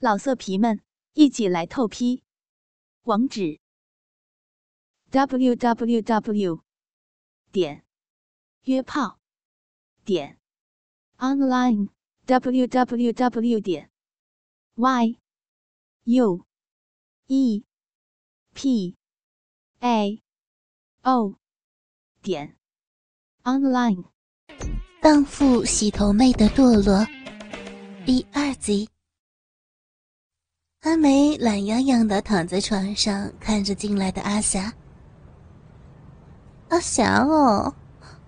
老色皮们，一起来透批！网址：w w w 点约炮点 online w w w 点 y u e p a o 点 online。荡妇洗头妹的堕落，第二集。阿梅懒洋洋的躺在床上，看着进来的阿霞。阿霞哦，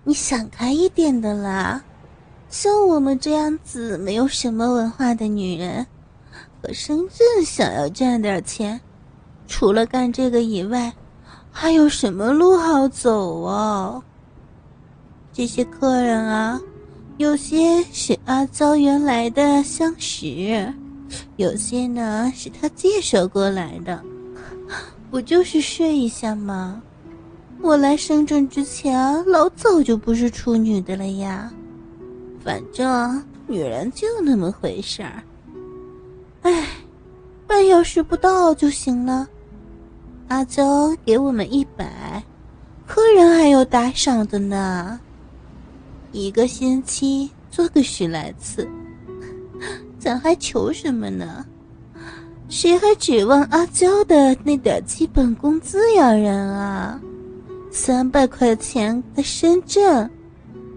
你想开一点的啦！像我们这样子没有什么文化的女人，和深圳想要赚点钱，除了干这个以外，还有什么路好走哦？这些客人啊，有些是阿娇原来的相识。有些呢是他介绍过来的，不就是睡一下吗？我来深圳之前老早就不是处女的了呀。反正女人就那么回事儿。哎，半小时不到就行了。阿娇给我们一百，客人还有打赏的呢。一个星期做个十来次。咱还求什么呢？谁还指望阿娇的那点基本工资养？人啊，三百块钱在深圳，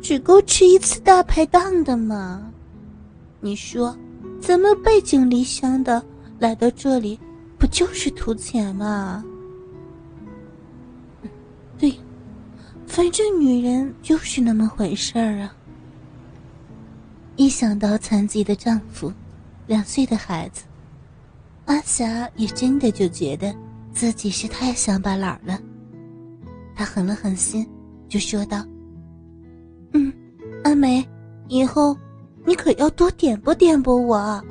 只够吃一次大排档的吗？你说，咱们背井离乡的来到这里，不就是图钱吗？对，反正女人就是那么回事儿啊。一想到残疾的丈夫，两岁的孩子，阿霞也真的就觉得自己是太乡巴佬了。她狠了狠心，就说道：“嗯，阿梅，以后你可要多点拨点拨我。”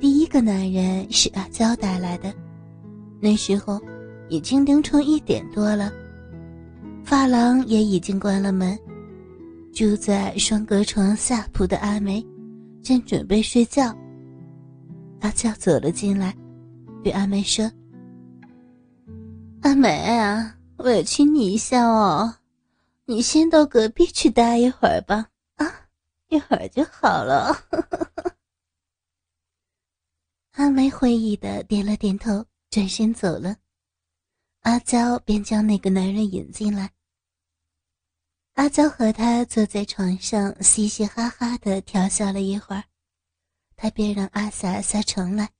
第一个男人是阿娇带来的，那时候已经凌晨一点多了，发廊也已经关了门。住在双隔床下铺的阿梅，正准备睡觉。阿娇走了进来，对阿梅说：“阿梅啊，委屈你一下哦，你先到隔壁去待一会儿吧，啊，一会儿就好了。”阿梅会意的点了点头，转身走了。阿娇便将那个男人引进来。阿娇和他坐在床上，嘻嘻哈哈的调笑了一会儿，他便让阿霞下床来。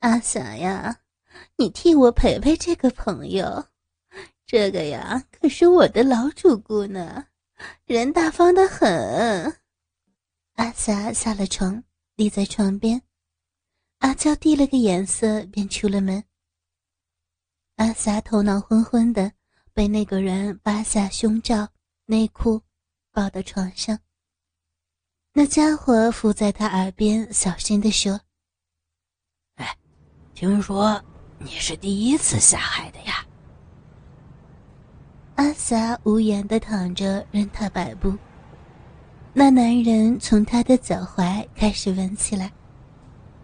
阿霞呀，你替我陪陪这个朋友，这个呀可是我的老主顾呢，人大方的很。阿霞下了床，立在床边，阿娇递了个眼色，便出了门。阿霞头脑昏昏的。被那个人扒下胸罩、内裤，抱到床上。那家伙伏在他耳边，小声地说：“哎，听说你是第一次下海的呀？”阿霞无言的躺着，任他摆布。那男人从他的脚踝开始吻起来，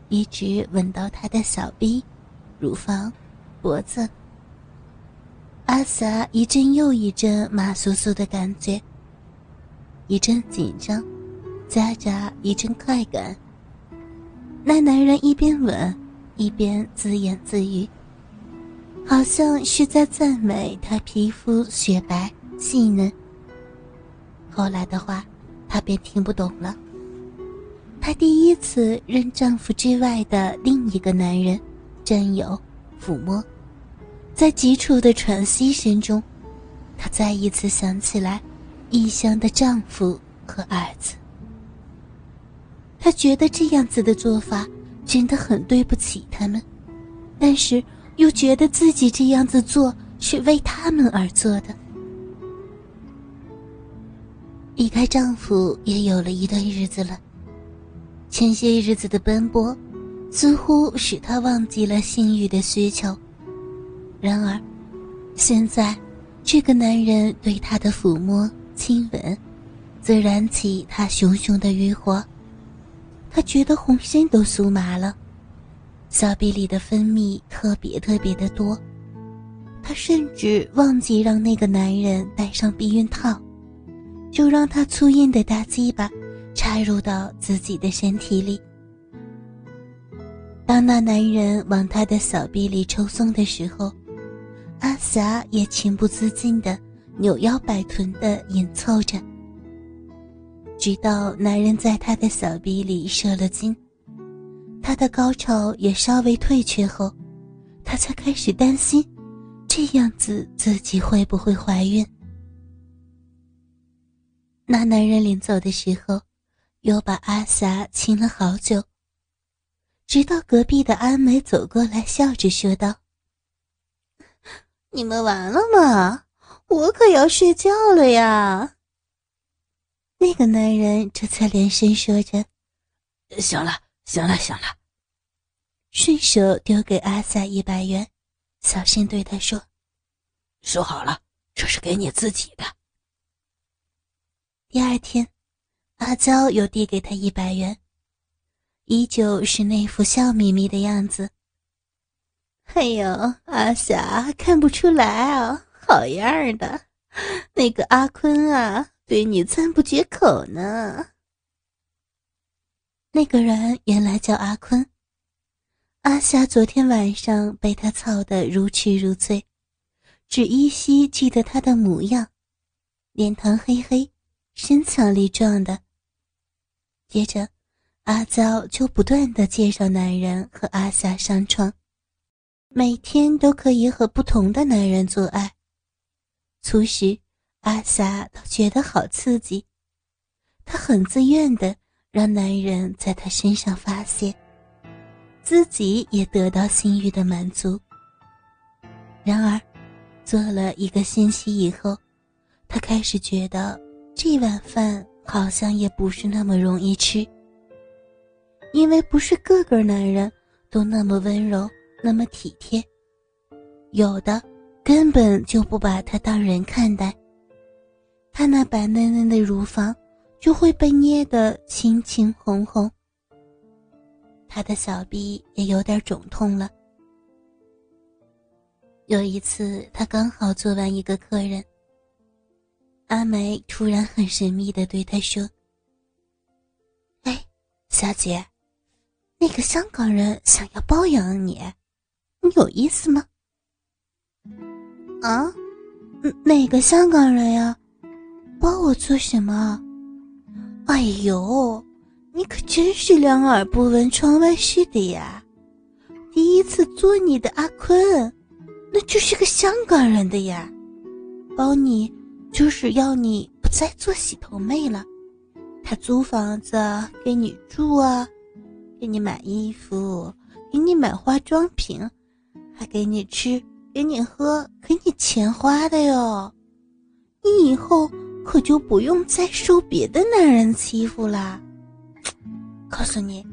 一直吻到他的小臂、乳房、脖子。阿霞一阵又一阵麻酥酥的感觉，一阵紧张，夹杂一阵快感。那男人一边吻，一边自言自语，好像是在赞美她皮肤雪白细嫩。后来的话，她便听不懂了。她第一次任丈夫之外的另一个男人占有、抚摸。在急促的喘息声中，她再一次想起来异乡的丈夫和儿子。她觉得这样子的做法真的很对不起他们，但是又觉得自己这样子做是为他们而做的。离开丈夫也有了一段日子了，前些日子的奔波，似乎使她忘记了性欲的需求。然而，现在这个男人对她的抚摸、亲吻，则燃起她熊熊的欲火。他觉得浑身都酥麻了，小臂里的分泌特别特别的多。他甚至忘记让那个男人戴上避孕套，就让他粗硬的大鸡巴插入到自己的身体里。当那男人往他的小臂里抽送的时候，阿霞也情不自禁的扭腰摆臀的紧凑着。直到男人在她的小臂里射了精，她的高潮也稍微退却后，她才开始担心，这样子自己会不会怀孕。那男人临走的时候，又把阿霞亲了好久。直到隔壁的阿美走过来，笑着说道：“你们完了吗？我可要睡觉了呀。”那个男人这才连声说着：“行了，行了，行了。”顺手丢给阿萨一百元，小声对他说：“收好了，这是给你自己的。”第二天，阿娇又递给他一百元，依旧是那副笑眯眯的样子。哎呦，阿霞看不出来啊，好样的，那个阿坤啊！对你赞不绝口呢。那个人原来叫阿坤。阿霞昨天晚上被他操得如痴如醉，只依稀记得他的模样，脸庞黑黑，身强力壮的。接着，阿娇就不断的介绍男人和阿霞上床，每天都可以和不同的男人做爱。初时。阿霞倒觉得好刺激，她很自愿的让男人在她身上发泄，自己也得到性欲的满足。然而，做了一个星期以后，她开始觉得这碗饭好像也不是那么容易吃，因为不是个个男人都那么温柔、那么体贴，有的根本就不把她当人看待。他那白嫩嫩的乳房就会被捏得青青红红。他的小臂也有点肿痛了。有一次，他刚好做完一个客人，阿梅突然很神秘的对他说：“哎，小姐，那个香港人想要包养你，你有意思吗？”“啊，哪个香港人呀？”包我做什么？哎呦，你可真是两耳不闻窗外事的呀！第一次做你的阿坤，那就是个香港人的呀。包你就是要你不再做洗头妹了，他租房子给你住啊，给你买衣服，给你买化妆品，还给你吃，给你喝，给你钱花的哟。你以后。可就不用再受别的男人欺负了！告诉你，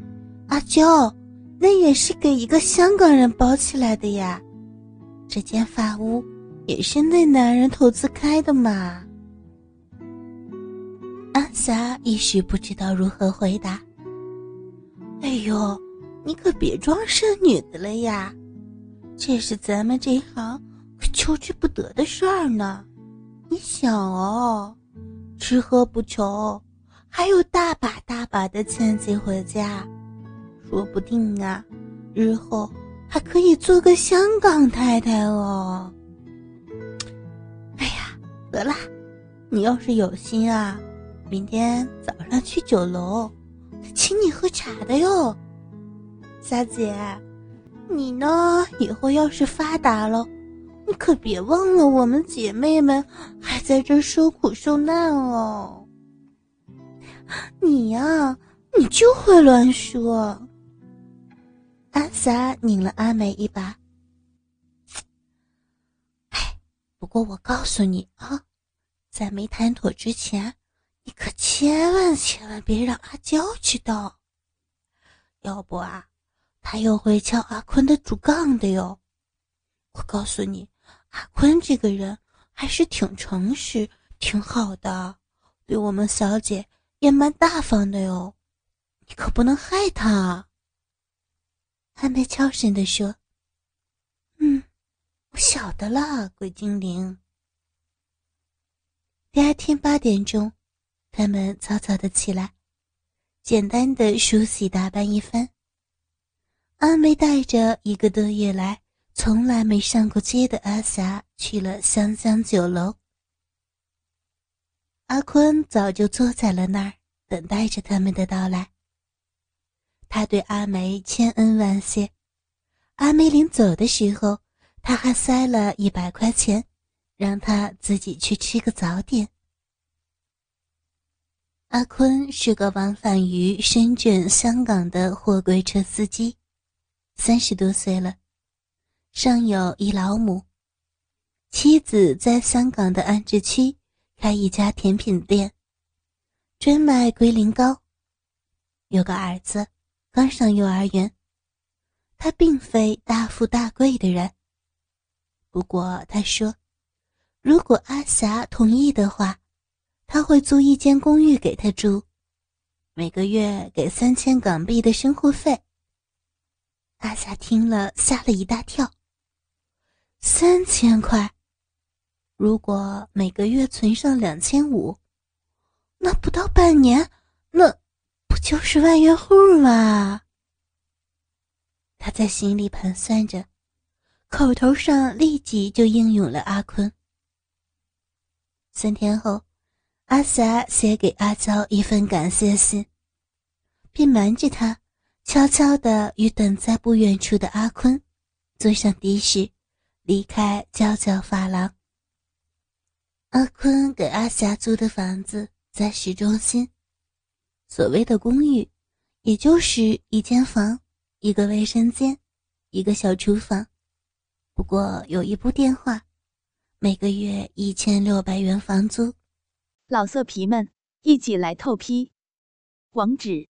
阿娇，那也是给一个香港人包起来的呀。这间法屋也是那男人投资开的嘛。阿霞一时不知道如何回答。哎呦，你可别装剩女的了呀！这是咱们这行可求之不得的事儿呢。你想哦。吃喝不愁，还有大把大把的钱寄回家，说不定啊，日后还可以做个香港太太哦。哎呀，得了，你要是有心啊，明天早上去酒楼，请你喝茶的哟。小姐，你呢？以后要是发达了。你可别忘了，我们姐妹们还在这受苦受难哦。你呀，你就会乱说。阿萨拧了阿美一把。哎，不过我告诉你啊，在没谈妥之前，你可千万千万别让阿娇知道，要不啊，他又会敲阿坤的竹杠的哟。我告诉你。阿坤这个人还是挺诚实、挺好的，对我们小姐也蛮大方的哟。你可不能害他。”阿梅悄声地说：“嗯，我晓得了，鬼精灵。”第二天八点钟，他们早早的起来，简单的梳洗打扮一番。阿梅带着一个多月来从来没上过街的阿霞去了香香酒楼。阿坤早就坐在了那儿，等待着他们的到来。他对阿梅千恩万谢。阿梅临走的时候，他还塞了一百块钱，让他自己去吃个早点。阿坤是个往返于深圳、香港的货柜车司机。三十多岁了，上有一老母，妻子在香港的安置区开一家甜品店，专卖龟苓膏。有个儿子刚上幼儿园，他并非大富大贵的人，不过他说，如果阿霞同意的话，他会租一间公寓给他住，每个月给三千港币的生活费。阿霞听了，吓了一大跳。三千块，如果每个月存上两千五，那不到半年，那不就是万元户吗？他在心里盘算着，口头上立即就应允了阿坤。三天后，阿霞写给阿娇一份感谢信，并瞒着他。悄悄地与等在不远处的阿坤坐上的士，离开娇娇发廊。阿坤给阿霞租的房子在市中心，所谓的公寓，也就是一间房、一个卫生间、一个小厨房，不过有一部电话，每个月一千六百元房租。老色皮们，一起来透批，网址。